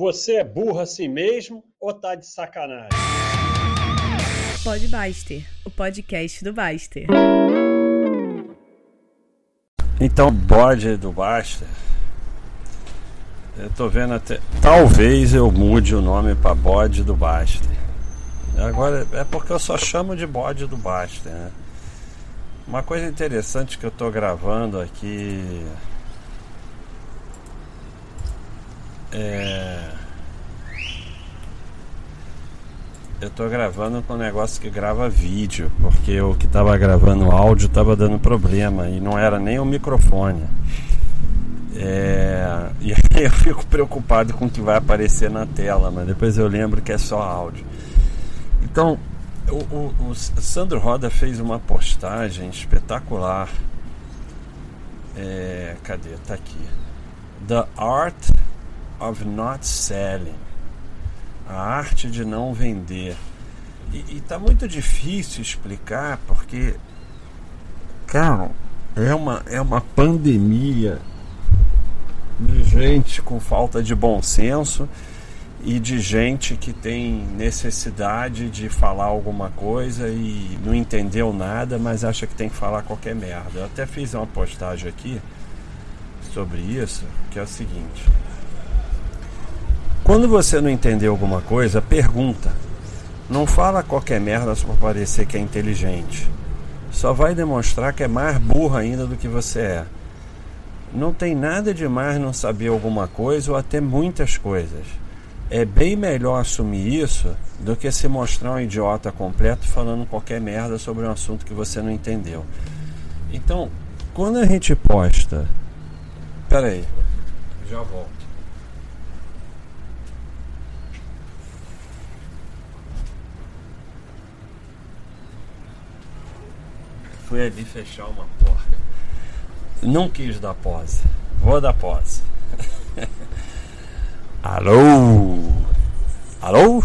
Você é burro assim mesmo ou tá de sacanagem? Pode Baster, o podcast do Baster. Então, bode do Baster. Eu tô vendo até. Talvez eu mude o nome para bode do Baster. Agora é porque eu só chamo de bode do Baster, né? Uma coisa interessante que eu tô gravando aqui é. Eu tô gravando com um negócio que grava vídeo, porque o que tava gravando áudio tava dando problema e não era nem o microfone. É, e aí eu fico preocupado com o que vai aparecer na tela, mas depois eu lembro que é só áudio. Então, o, o, o Sandro Roda fez uma postagem espetacular. É, cadê? Tá aqui. The Art of Not Selling. A arte de não vender. E, e tá muito difícil explicar porque, cara, é uma, é uma pandemia de gente com falta de bom senso e de gente que tem necessidade de falar alguma coisa e não entendeu nada, mas acha que tem que falar qualquer merda. Eu até fiz uma postagem aqui sobre isso, que é o seguinte: quando você não entendeu alguma coisa, pergunta. Não fala qualquer merda só para parecer que é inteligente. Só vai demonstrar que é mais burro ainda do que você é. Não tem nada de mais não saber alguma coisa ou até muitas coisas. É bem melhor assumir isso do que se mostrar um idiota completo falando qualquer merda sobre um assunto que você não entendeu. Então, quando a gente posta. Pera aí, já volto. Fui ali fechar uma porta. Não quis dar pose. Vou dar pose. Alô? Alô?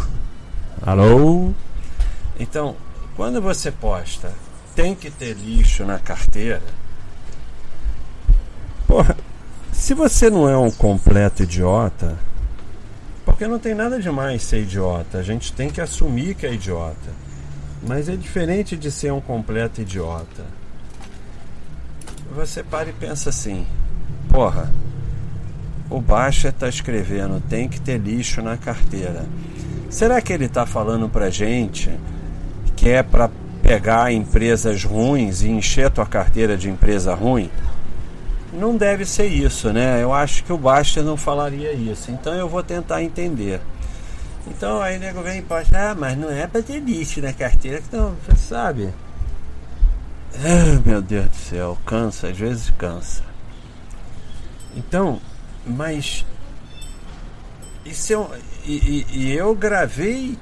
Alô? Então, quando você posta tem que ter lixo na carteira. Porra, se você não é um completo idiota, porque não tem nada demais ser idiota, a gente tem que assumir que é idiota. Mas é diferente de ser um completo idiota. Você para e pensa assim: porra, o Baixa está escrevendo tem que ter lixo na carteira. Será que ele está falando para gente que é para pegar empresas ruins e encher tua carteira de empresa ruim? Não deve ser isso, né? Eu acho que o Baixa não falaria isso. Então eu vou tentar entender. Então aí o nego vem e posta, ah, mas não é pra ter lixo na carteira, então, você sabe. Ah, meu Deus do céu, cansa, às vezes cansa. Então, mas. Isso eu, e, e, e eu gravei,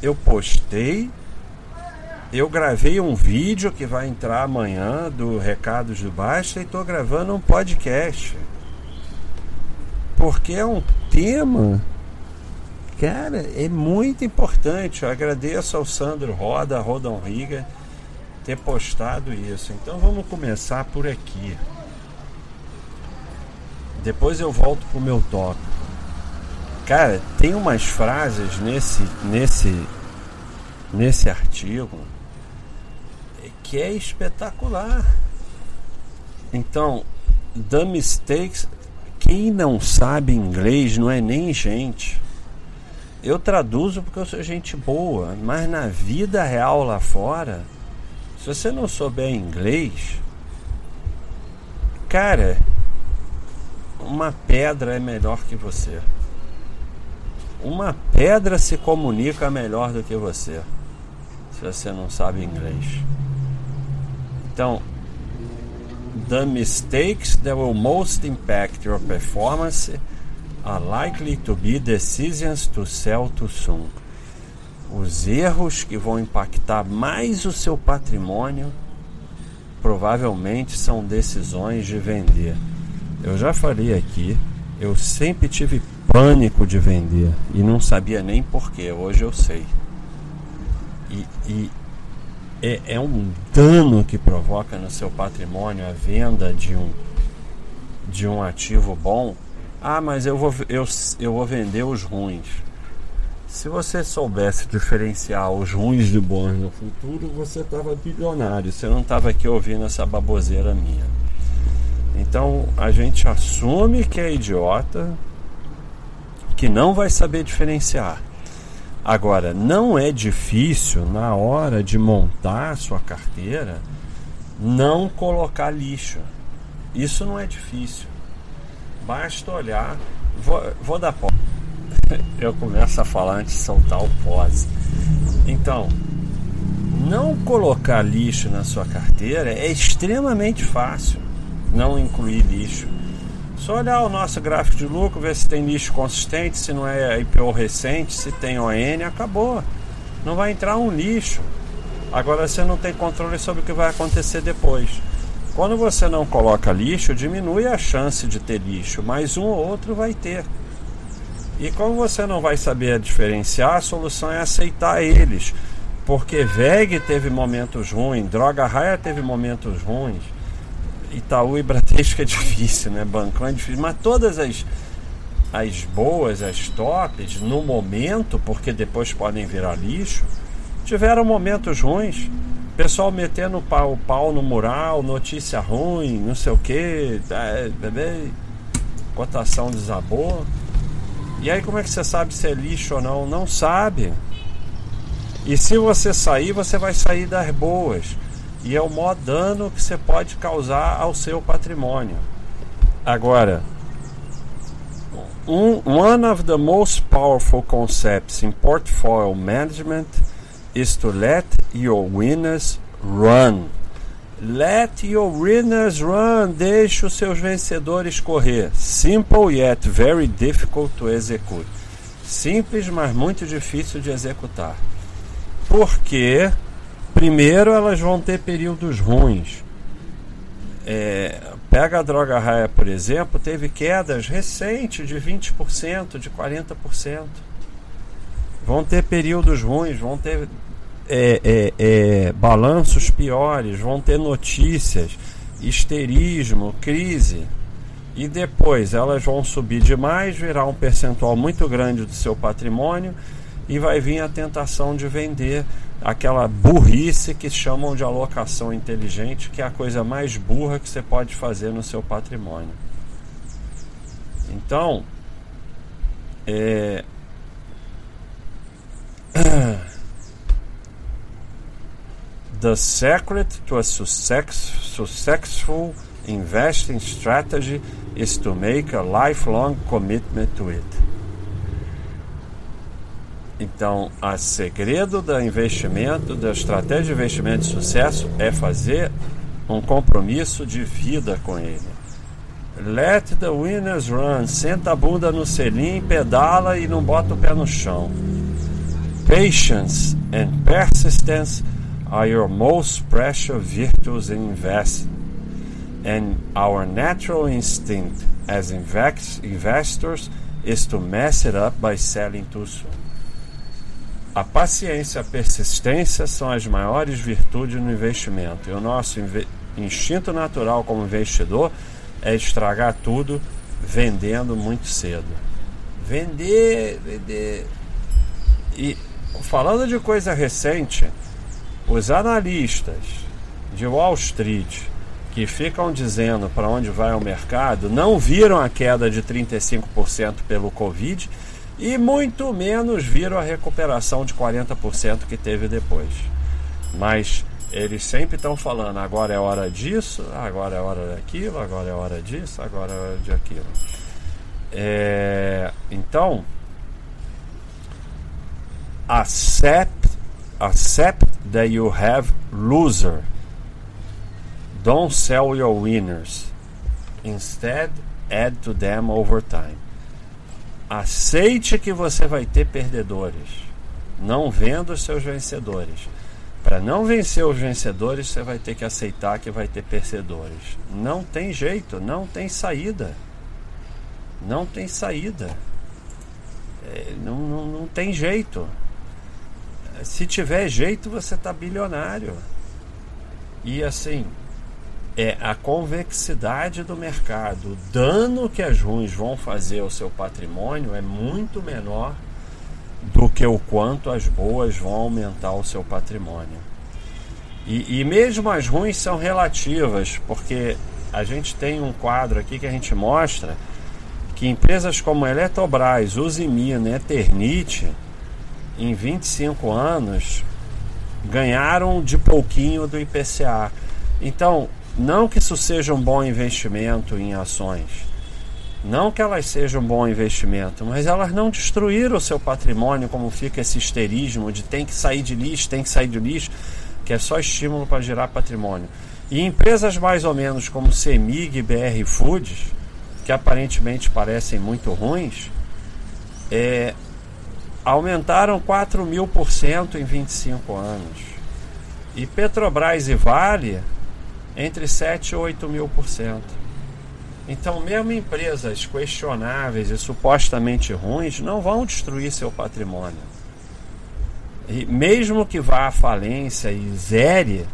eu postei, eu gravei um vídeo que vai entrar amanhã do Recados do Basta e estou gravando um podcast. Porque é um tema Cara, é muito importante. Eu agradeço ao Sandro Roda, Rodon Riga, ter postado isso. Então vamos começar por aqui. Depois eu volto pro meu tópico. Cara, tem umas frases nesse nesse nesse artigo que é espetacular. Então, the mistakes, quem não sabe inglês não é nem gente. Eu traduzo porque eu sou gente boa, mas na vida real lá fora, se você não souber inglês, cara, uma pedra é melhor que você. Uma pedra se comunica melhor do que você, se você não sabe inglês. Então, the mistakes that will most impact your performance are likely to be decisions to sell too soon. Os erros que vão impactar mais o seu patrimônio provavelmente são decisões de vender. Eu já falei aqui, eu sempre tive pânico de vender e não sabia nem porquê, hoje eu sei. E, e é, é um dano que provoca no seu patrimônio a venda de um, de um ativo bom Ah, mas eu vou, eu, eu vou vender os ruins. Se você soubesse diferenciar os ruins de bons no futuro, você estava bilionário. Você não estava aqui ouvindo essa baboseira minha. Então a gente assume que é idiota, que não vai saber diferenciar. Agora, não é difícil na hora de montar sua carteira não colocar lixo. Isso não é difícil. Basta olhar. Vou, vou dar pó. Eu começo a falar antes de soltar o pós. Então, não colocar lixo na sua carteira é extremamente fácil. Não incluir lixo. Só olhar o nosso gráfico de lucro, ver se tem lixo consistente, se não é IPO recente, se tem ON, acabou. Não vai entrar um lixo. Agora você não tem controle sobre o que vai acontecer depois. Quando você não coloca lixo, diminui a chance de ter lixo, mas um ou outro vai ter. E como você não vai saber diferenciar, a solução é aceitar eles. Porque VEG teve momentos ruins, Droga Raia teve momentos ruins, Itaú e Bradesco é difícil, né? Bancão é difícil, mas todas as, as boas, as tops, no momento, porque depois podem virar lixo, tiveram momentos ruins. Pessoal metendo o pau, pau no mural, notícia ruim, não sei o que, é, bebê, cotação desabou. E aí como é que você sabe se é lixo ou não? Não sabe. E se você sair, você vai sair das boas e é o maior dano que você pode causar ao seu patrimônio. Agora, um, one of the most powerful concepts in portfolio management is to let your winners run. Let your winners run. Deixe os seus vencedores correr. Simple yet very difficult to execute. Simples, mas muito difícil de executar. Porque Primeiro, elas vão ter períodos ruins. É, pega a droga raia, por exemplo, teve quedas recentes de 20%, de 40%. Vão ter períodos ruins, vão ter é, é, é, balanços piores, vão ter notícias, histerismo, crise. E depois elas vão subir demais, virar um percentual muito grande do seu patrimônio e vai vir a tentação de vender aquela burrice que chamam de alocação inteligente, que é a coisa mais burra que você pode fazer no seu patrimônio. Então, é, the secret to a success, successful investing strategy is to make a lifelong commitment to it. Então, o segredo do investimento, da estratégia de investimento de sucesso é fazer um compromisso de vida com ele. Let the winners run. Senta a bunda no selim, pedala e não bota o pé no chão. Patience and persistence are your most precious virtues in investing. And our natural instinct as investors is to mess it up by selling too soon. A paciência e a persistência são as maiores virtudes no investimento. E o nosso instinto natural como investidor é estragar tudo vendendo muito cedo. Vender, vender. E falando de coisa recente, os analistas de Wall Street que ficam dizendo para onde vai o mercado não viram a queda de 35% pelo Covid e muito menos viram a recuperação de 40% que teve depois. Mas eles sempre estão falando: agora é hora disso, agora é hora daquilo, agora é hora disso, agora é hora de aquilo. É, então, accept, accept that you have loser. Don't sell your winners. Instead, add to them over time. Aceite que você vai ter perdedores. Não venda os seus vencedores. Para não vencer os vencedores, você vai ter que aceitar que vai ter perdedores. Não tem jeito, não tem saída. Não tem saída. É, não, não, não tem jeito. Se tiver jeito, você está bilionário. E assim, é a convexidade do mercado. O dano que as ruins vão fazer ao seu patrimônio é muito menor do que o quanto as boas vão aumentar o seu patrimônio. E, e mesmo as ruins são relativas, porque a gente tem um quadro aqui que a gente mostra que empresas como Eletrobras, Usimina, Eternit, em 25 anos, ganharam de pouquinho do IPCA. Então, não que isso seja um bom investimento em ações, não que elas sejam um bom investimento, mas elas não destruíram o seu patrimônio, como fica esse histerismo de tem que sair de lixo, tem que sair de lixo, que é só estímulo para gerar patrimônio. E empresas mais ou menos como Semig BR Foods, que aparentemente parecem muito ruins, é, aumentaram 4 mil por cento em 25 anos. E Petrobras e Vale entre 7 e 8 mil por cento. Então, mesmo empresas questionáveis e supostamente ruins não vão destruir seu patrimônio. E mesmo que vá à falência e zere,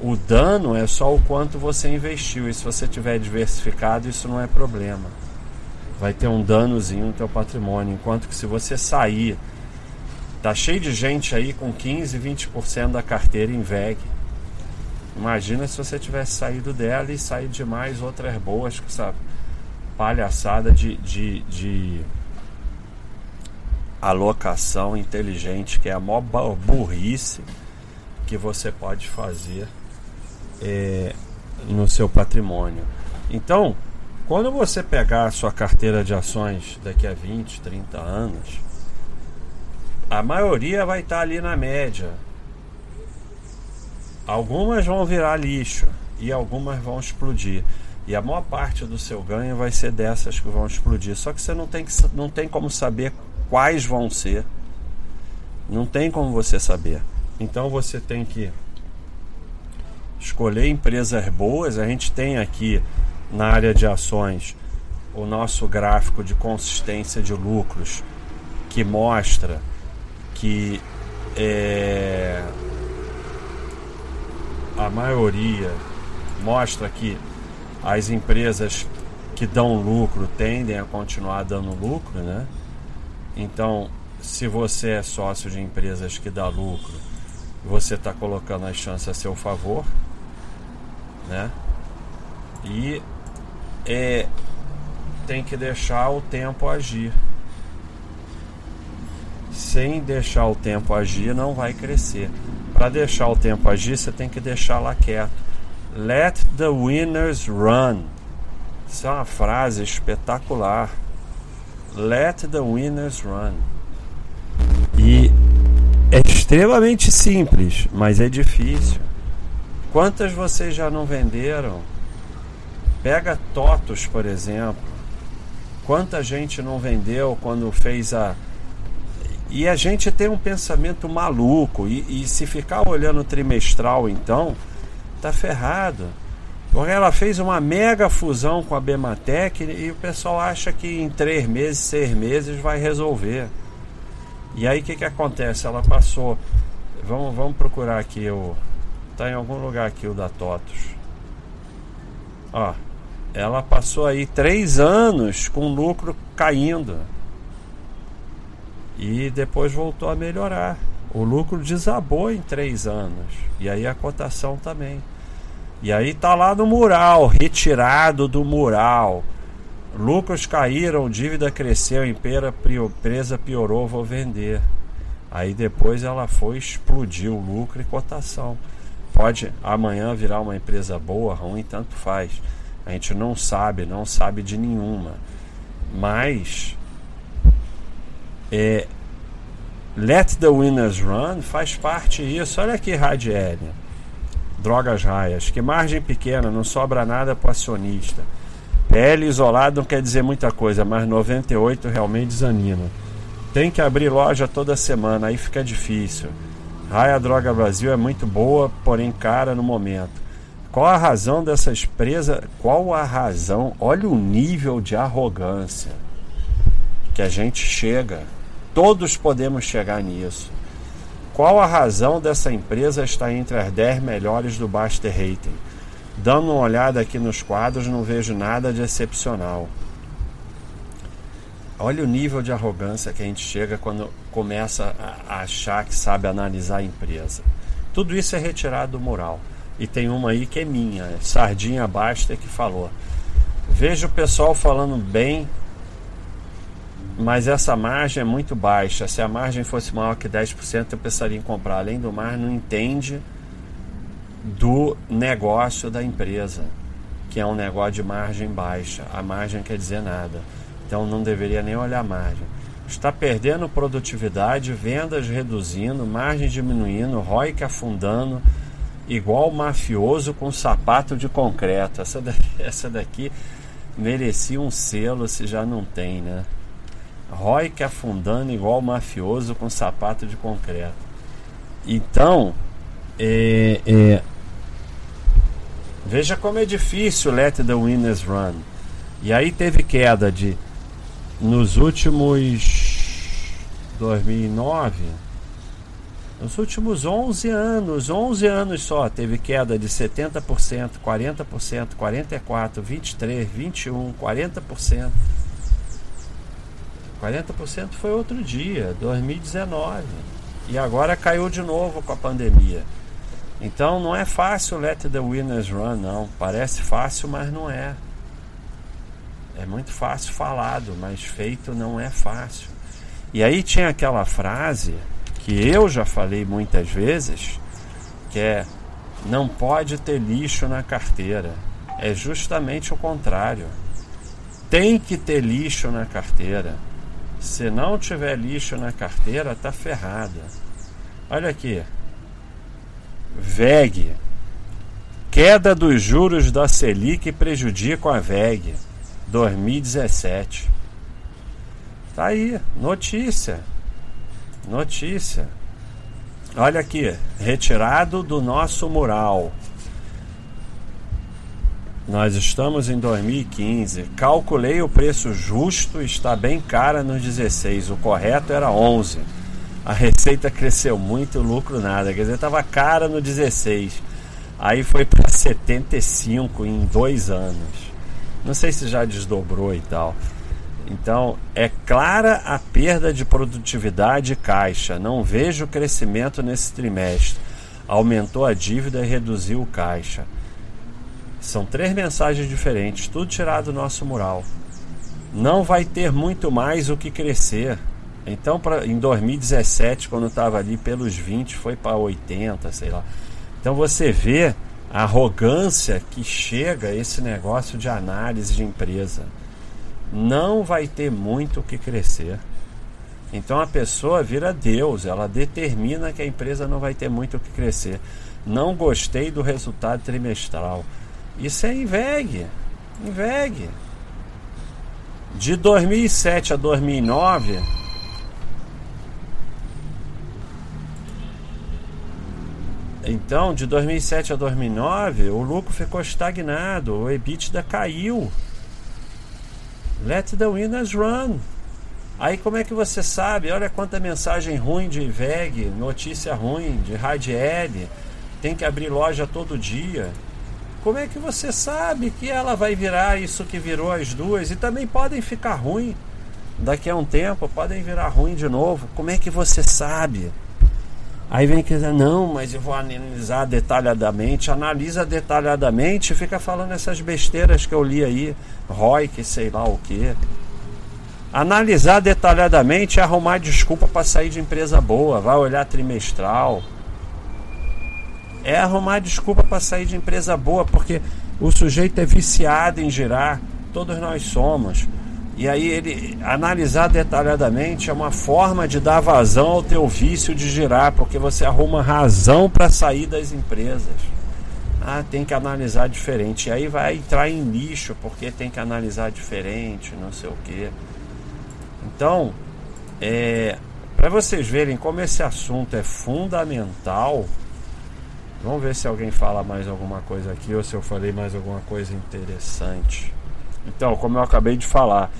o dano é só o quanto você investiu. E se você tiver diversificado, isso não é problema. Vai ter um danozinho no teu patrimônio. Enquanto que se você sair, tá cheio de gente aí com 15, 20% da carteira em VEG Imagina se você tivesse saído dela e saído de mais outras boas com essa palhaçada de, de, de alocação inteligente, que é a maior burrice que você pode fazer é, no seu patrimônio. Então, quando você pegar a sua carteira de ações daqui a 20, 30 anos, a maioria vai estar ali na média Algumas vão virar lixo e algumas vão explodir. E a maior parte do seu ganho vai ser dessas que vão explodir. Só que você não tem, que, não tem como saber quais vão ser. Não tem como você saber. Então você tem que escolher empresas boas. A gente tem aqui na área de ações o nosso gráfico de consistência de lucros que mostra que é, a maioria mostra que as empresas que dão lucro tendem a continuar dando lucro, né? Então, se você é sócio de empresas que dá lucro, você está colocando as chances a seu favor, né? E é, tem que deixar o tempo agir. Sem deixar o tempo agir, não vai crescer. Para deixar o tempo agir, você tem que deixar lá quieto. Let the winners run. Isso é uma frase espetacular. Let the winners run. E é extremamente simples, mas é difícil. Quantas vocês já não venderam? Pega Totos, por exemplo. Quanta gente não vendeu quando fez a e a gente tem um pensamento maluco. E, e se ficar olhando trimestral, então, tá ferrado. Porque ela fez uma mega fusão com a Bematec e o pessoal acha que em três meses, seis meses vai resolver. E aí o que, que acontece? Ela passou. Vamos, vamos procurar aqui o. Tá em algum lugar aqui o da TOTOS. Ó. Ela passou aí três anos com lucro caindo e depois voltou a melhorar. O lucro desabou em três anos e aí a cotação também. E aí tá lá no mural, retirado do mural. Lucros caíram, dívida cresceu, empresa piorou, vou vender. Aí depois ela foi, explodiu lucro e cotação. Pode amanhã virar uma empresa boa, ruim, tanto faz. A gente não sabe, não sabe de nenhuma. Mas é, Let the Winners Run faz parte disso. Olha aqui, Radiel. Drogas raias. Que margem pequena, não sobra nada para acionista. PL isolado não quer dizer muita coisa, mas 98 realmente desanima. Tem que abrir loja toda semana, aí fica difícil. Raia Droga Brasil é muito boa, porém cara no momento. Qual a razão dessa empresa? Qual a razão? Olha o nível de arrogância que a gente chega. Todos podemos chegar nisso. Qual a razão dessa empresa estar entre as 10 melhores do Baster Rating? Dando uma olhada aqui nos quadros, não vejo nada de excepcional. Olha o nível de arrogância que a gente chega quando começa a achar que sabe analisar a empresa. Tudo isso é retirado do moral. E tem uma aí que é minha, Sardinha Basta, que falou. Vejo o pessoal falando bem, mas essa margem é muito baixa. Se a margem fosse maior que 10%, eu pensaria em comprar. Além do mais, não entende do negócio da empresa, que é um negócio de margem baixa. A margem quer dizer nada. Então não deveria nem olhar a margem. Está perdendo produtividade, vendas reduzindo, margem diminuindo, ROIC afundando, igual mafioso com sapato de concreto. Essa daqui, essa daqui merecia um selo se já não tem, né? ROIC afundando igual mafioso com sapato de concreto. Então, é, é, veja como é difícil let the winners run. E aí teve queda de nos últimos 2009, nos últimos 11 anos, 11 anos só, teve queda de 70%, 40%, 44%, 23%, 21%, 40%. 40% foi outro dia, 2019. E agora caiu de novo com a pandemia. Então não é fácil let the winners run, não. Parece fácil, mas não é. É muito fácil falado, mas feito não é fácil. E aí tinha aquela frase que eu já falei muitas vezes, que é não pode ter lixo na carteira. É justamente o contrário. Tem que ter lixo na carteira. Se não tiver lixo na carteira, tá ferrada. Olha aqui. VEG. Queda dos juros da Selic prejudica a VEG. 2017. Tá aí, notícia. Notícia. Olha aqui, retirado do nosso mural. Nós estamos em 2015. Calculei o preço justo, está bem cara nos 16. O correto era 11. A receita cresceu muito, o lucro nada. Quer dizer, estava cara no 16. Aí foi para 75 em dois anos. Não sei se já desdobrou e tal. Então, é clara a perda de produtividade caixa. Não vejo crescimento nesse trimestre. Aumentou a dívida e reduziu o caixa. São três mensagens diferentes, tudo tirado do nosso mural. Não vai ter muito mais o que crescer. Então, pra, em 2017, quando estava ali pelos 20, foi para 80, sei lá. Então você vê a arrogância que chega esse negócio de análise de empresa. Não vai ter muito o que crescer. Então a pessoa vira Deus, ela determina que a empresa não vai ter muito o que crescer. Não gostei do resultado trimestral. Isso é INVEG. INVEG. De 2007 a 2009, Então, de 2007 a 2009, o lucro ficou estagnado, o EBITDA caiu. Let the winners run. Aí como é que você sabe? Olha quanta mensagem ruim de VEG, notícia ruim de Radiel, tem que abrir loja todo dia. Como é que você sabe que ela vai virar isso que virou as duas? E também podem ficar ruim. Daqui a um tempo podem virar ruim de novo. Como é que você sabe? Aí vem que não, mas eu vou analisar detalhadamente. Analisa detalhadamente e fica falando essas besteiras que eu li aí. ROI, que sei lá o que. Analisar detalhadamente é arrumar desculpa para sair de empresa boa. Vai olhar trimestral. É arrumar desculpa para sair de empresa boa, porque o sujeito é viciado em girar. Todos nós somos. E aí ele analisar detalhadamente é uma forma de dar vazão ao teu vício de girar, porque você arruma razão para sair das empresas. Ah, tem que analisar diferente. E aí vai entrar em lixo, porque tem que analisar diferente, não sei o que. Então, é, para vocês verem como esse assunto é fundamental. Vamos ver se alguém fala mais alguma coisa aqui ou se eu falei mais alguma coisa interessante. Então, como eu acabei de falar,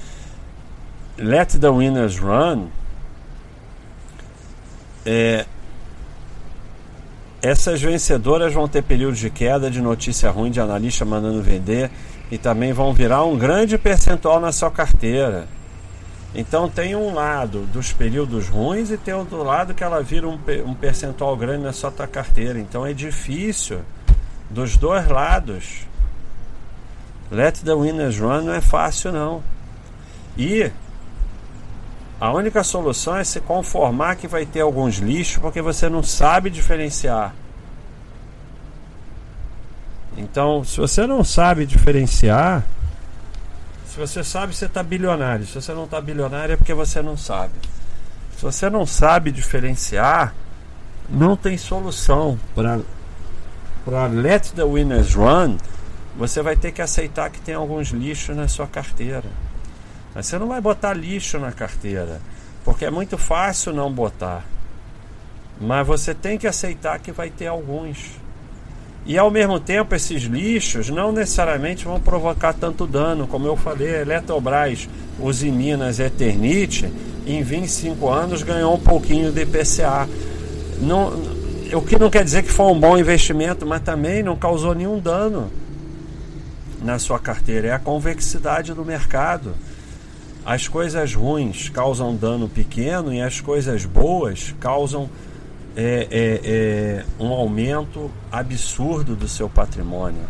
Let the Winners Run é, essas vencedoras vão ter períodos de queda, de notícia ruim, de analista mandando vender e também vão virar um grande percentual na sua carteira. Então tem um lado dos períodos ruins e tem outro lado que ela vira um, um percentual grande na sua carteira. Então é difícil dos dois lados. Let the winners run não é fácil não. E a única solução é se conformar que vai ter alguns lixos porque você não sabe diferenciar. Então, se você não sabe diferenciar, se você sabe, você está bilionário. Se você não está bilionário, é porque você não sabe. Se você não sabe diferenciar, não tem solução. Para let the winners run, você vai ter que aceitar que tem alguns lixos na sua carteira. Mas você não vai botar lixo na carteira, porque é muito fácil não botar. Mas você tem que aceitar que vai ter alguns. E ao mesmo tempo, esses lixos não necessariamente vão provocar tanto dano. Como eu falei, a Eletrobras, Usiminas Eternite, em 25 anos ganhou um pouquinho de IPCA. Não, o que não quer dizer que foi um bom investimento, mas também não causou nenhum dano na sua carteira. É a convexidade do mercado. As coisas ruins causam dano pequeno e as coisas boas causam é, é, é um aumento absurdo do seu patrimônio.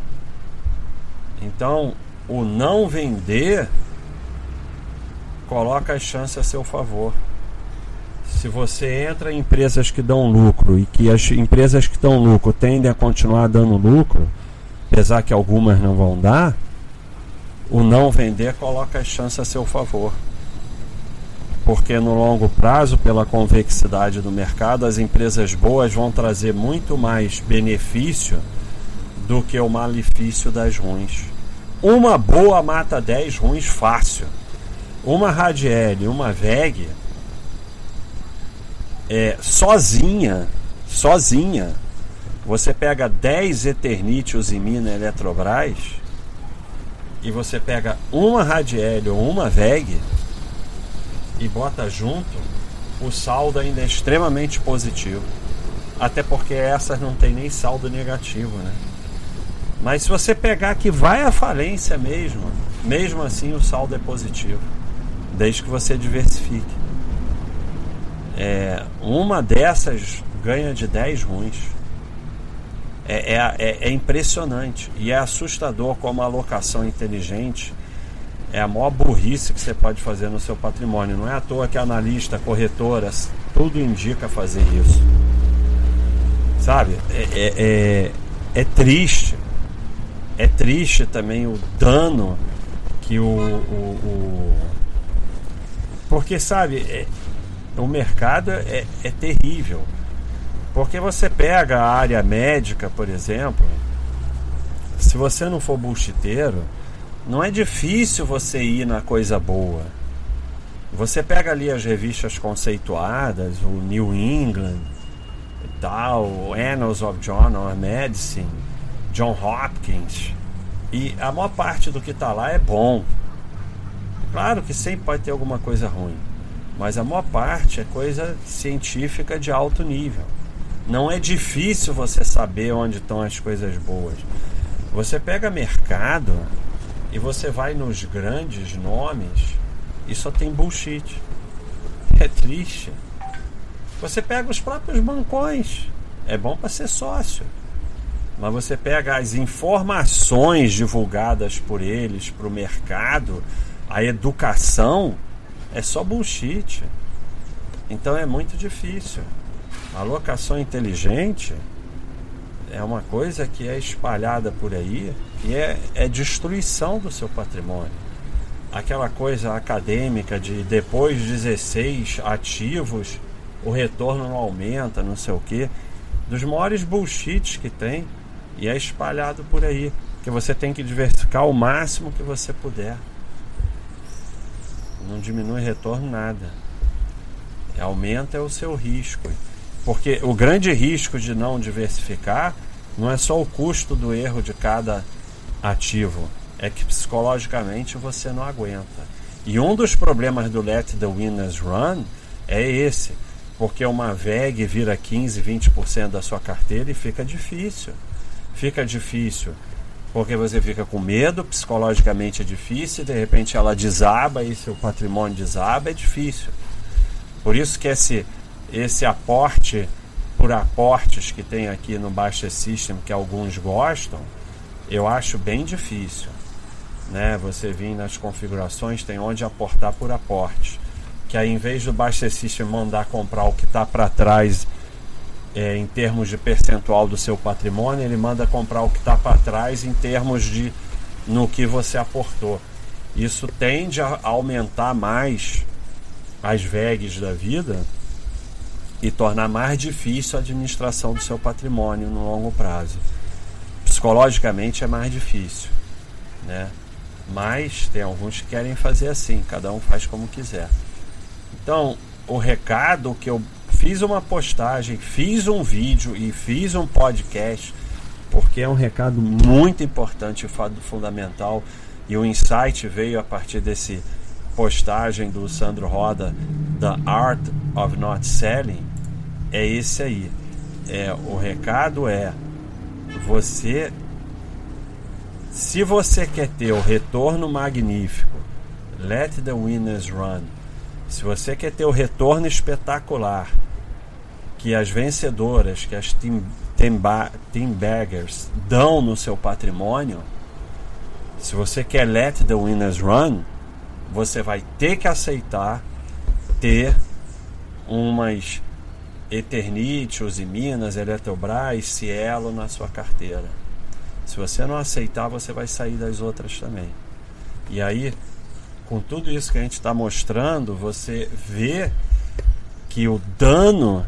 Então, o não vender coloca as chances a seu favor. Se você entra em empresas que dão lucro e que as empresas que dão lucro tendem a continuar dando lucro, apesar que algumas não vão dar, o não vender coloca as chances a seu favor porque no longo prazo, pela convexidade do mercado, as empresas boas vão trazer muito mais benefício do que o malefício das ruins. Uma boa mata 10 ruins fácil. Uma Radiel, uma VEG, é, sozinha, sozinha, você pega 10 Eternitos e Mina Eletrobras e você pega uma Radiel ou uma VEG, e bota junto, o saldo ainda é extremamente positivo. Até porque essas não tem nem saldo negativo, né? Mas se você pegar que vai à falência mesmo, mesmo assim o saldo é positivo, desde que você diversifique. É, uma dessas ganha de 10 ruins. É, é, é, é impressionante e é assustador como a alocação inteligente é a maior burrice que você pode fazer no seu patrimônio. Não é à toa que analista, corretoras, tudo indica fazer isso. Sabe? É, é, é, é triste. É triste também o dano que o. o, o... Porque, sabe, é, o mercado é, é terrível. Porque você pega a área médica, por exemplo, se você não for bullshiteiro não é difícil você ir na coisa boa. Você pega ali as revistas conceituadas, o New England, tal, Annals of Journal of Medicine, John Hopkins, e a maior parte do que está lá é bom. Claro que sempre pode ter alguma coisa ruim, mas a maior parte é coisa científica de alto nível. Não é difícil você saber onde estão as coisas boas. Você pega mercado, e você vai nos grandes nomes e só tem bullshit. É triste. Você pega os próprios bancões. É bom para ser sócio. Mas você pega as informações divulgadas por eles para o mercado, a educação, é só bullshit. Então é muito difícil. A alocação inteligente é uma coisa que é espalhada por aí e é, é destruição do seu patrimônio. Aquela coisa acadêmica de depois de 16 ativos o retorno não aumenta, não sei o que, dos maiores bullshits que tem e é espalhado por aí. Que você tem que diversificar o máximo que você puder. Não diminui retorno nada. Aumenta o seu risco. Porque o grande risco de não diversificar não é só o custo do erro de cada ativo, é que psicologicamente você não aguenta. E um dos problemas do Let the Winners Run é esse. porque uma VEG vira 15, 20% da sua carteira e fica difícil. Fica difícil porque você fica com medo, psicologicamente é difícil, de repente ela desaba e seu patrimônio desaba, é difícil. Por isso que esse, esse aporte por aportes que tem aqui no Baixa System, que alguns gostam, eu acho bem difícil. Né? Você vir nas configurações, tem onde aportar por aporte. Que aí, em vez do Baixa System mandar comprar o que está para trás é, em termos de percentual do seu patrimônio, ele manda comprar o que está para trás em termos de no que você aportou. Isso tende a aumentar mais as VEGs da vida e tornar mais difícil a administração do seu patrimônio no longo prazo. Psicologicamente é mais difícil, né? Mas tem alguns que querem fazer assim, cada um faz como quiser. Então, o recado que eu fiz uma postagem, fiz um vídeo e fiz um podcast, porque é um recado muito importante, fundamental, e o insight veio a partir desse postagem do Sandro Roda da Art of Not Selling, é esse aí. É, o recado é você se você quer ter o retorno magnífico, let the winners run. Se você quer ter o retorno espetacular, que as vencedoras, que as team, team, team baggers dão no seu patrimônio, se você quer let the winners run, você vai ter que aceitar ter umas Eternite, Minas, Eletrobras, Cielo na sua carteira. Se você não aceitar, você vai sair das outras também. E aí, com tudo isso que a gente está mostrando, você vê que o dano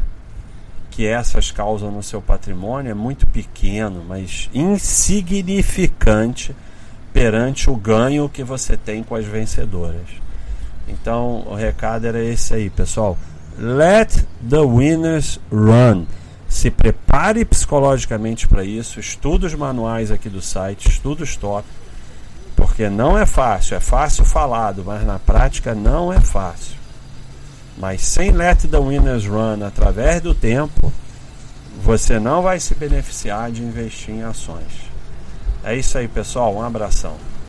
que essas causam no seu patrimônio é muito pequeno, mas insignificante perante o ganho que você tem com as vencedoras. Então, o recado era esse aí, pessoal. Let the winners run. Se prepare psicologicamente para isso. Estuda os manuais aqui do site, estuda os top, porque não é fácil. É fácil falado, mas na prática não é fácil. Mas sem Let the Winners Run através do tempo, você não vai se beneficiar de investir em ações. É isso aí, pessoal. Um abração.